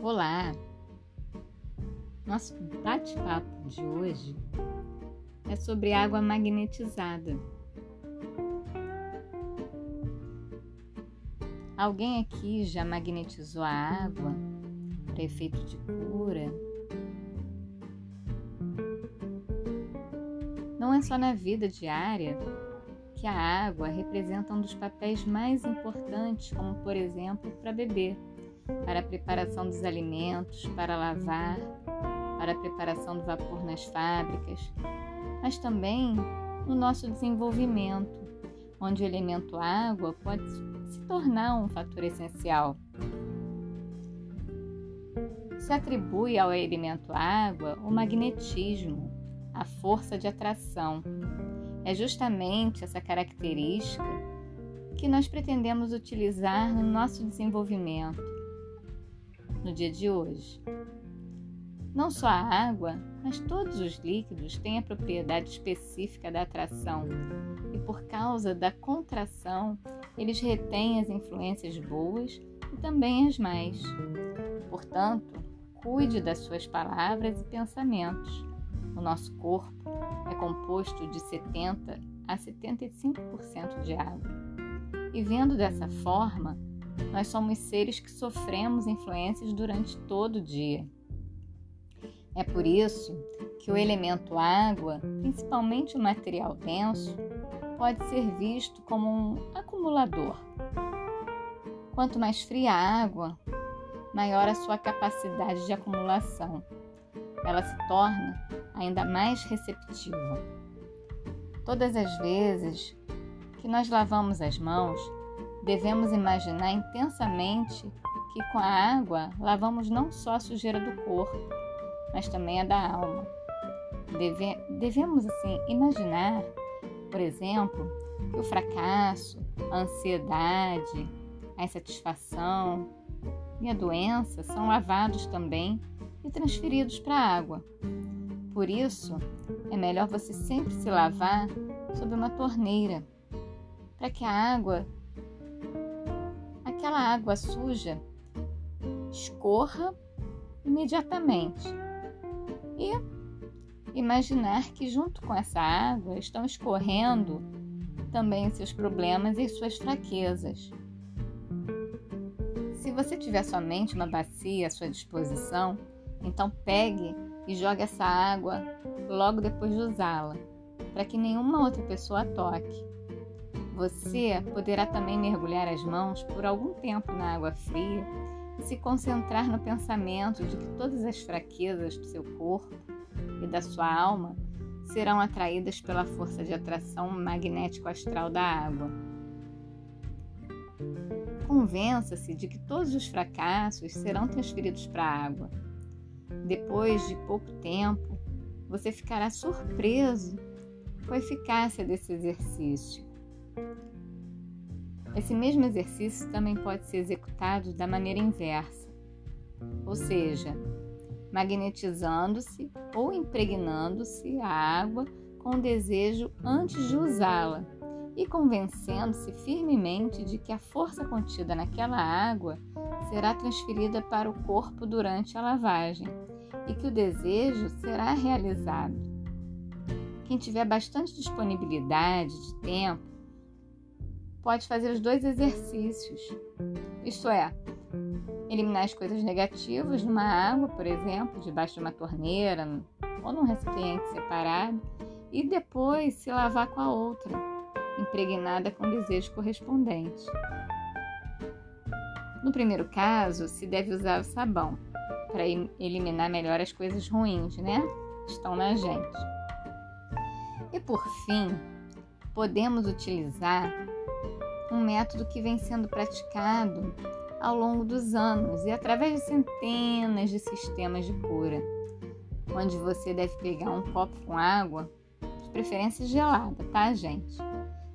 Olá! Nosso bate-papo de hoje é sobre água magnetizada. Alguém aqui já magnetizou a água para efeito de cura? Não é só na vida diária que a água representa um dos papéis mais importantes, como por exemplo para beber para a preparação dos alimentos, para lavar, para a preparação do vapor nas fábricas, mas também no nosso desenvolvimento, onde o elemento água pode se tornar um fator essencial. Se atribui ao elemento água o magnetismo, a força de atração. É justamente essa característica que nós pretendemos utilizar no nosso desenvolvimento no dia de hoje. Não só a água, mas todos os líquidos têm a propriedade específica da atração e, por causa da contração, eles retêm as influências boas e também as más. Portanto, cuide das suas palavras e pensamentos. O nosso corpo é composto de 70 a 75% de água. E vendo dessa forma, nós somos seres que sofremos influências durante todo o dia. É por isso que o elemento água, principalmente o material denso, pode ser visto como um acumulador. Quanto mais fria a água, maior a sua capacidade de acumulação. Ela se torna ainda mais receptiva. Todas as vezes que nós lavamos as mãos, Devemos imaginar intensamente que com a água lavamos não só a sujeira do corpo, mas também a da alma. Deve, devemos, assim, imaginar, por exemplo, que o fracasso, a ansiedade, a insatisfação e a doença são lavados também e transferidos para a água. Por isso, é melhor você sempre se lavar sob uma torneira, para que a água aquela água suja escorra imediatamente. E imaginar que junto com essa água estão escorrendo também seus problemas e suas fraquezas. Se você tiver somente uma bacia à sua disposição, então pegue e jogue essa água logo depois de usá-la, para que nenhuma outra pessoa toque. Você poderá também mergulhar as mãos por algum tempo na água fria e se concentrar no pensamento de que todas as fraquezas do seu corpo e da sua alma serão atraídas pela força de atração magnético-astral da água. Convença-se de que todos os fracassos serão transferidos para a água. Depois de pouco tempo, você ficará surpreso com a eficácia desse exercício. Esse mesmo exercício também pode ser executado da maneira inversa, ou seja, magnetizando-se ou impregnando-se a água com desejo antes de usá-la e convencendo-se firmemente de que a força contida naquela água será transferida para o corpo durante a lavagem e que o desejo será realizado. Quem tiver bastante disponibilidade de tempo pode fazer os dois exercícios. Isto é, eliminar as coisas negativas numa água, por exemplo, debaixo de uma torneira ou num recipiente separado, e depois se lavar com a outra, impregnada com o desejo correspondente. No primeiro caso, se deve usar o sabão para eliminar melhor as coisas ruins, né? Estão na gente. E por fim, podemos utilizar um método que vem sendo praticado ao longo dos anos e através de centenas de sistemas de cura, onde você deve pegar um copo com água, de preferência gelada, tá, gente?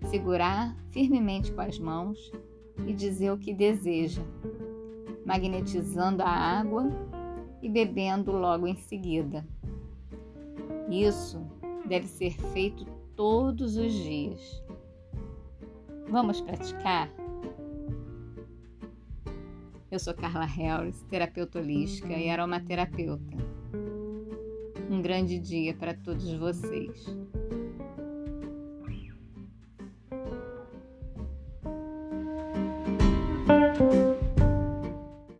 Segurar firmemente com as mãos e dizer o que deseja, magnetizando a água e bebendo logo em seguida. Isso deve ser feito todos os dias. Vamos praticar? Eu sou Carla Harris, terapeuta holística e aromaterapeuta. Um grande dia para todos vocês.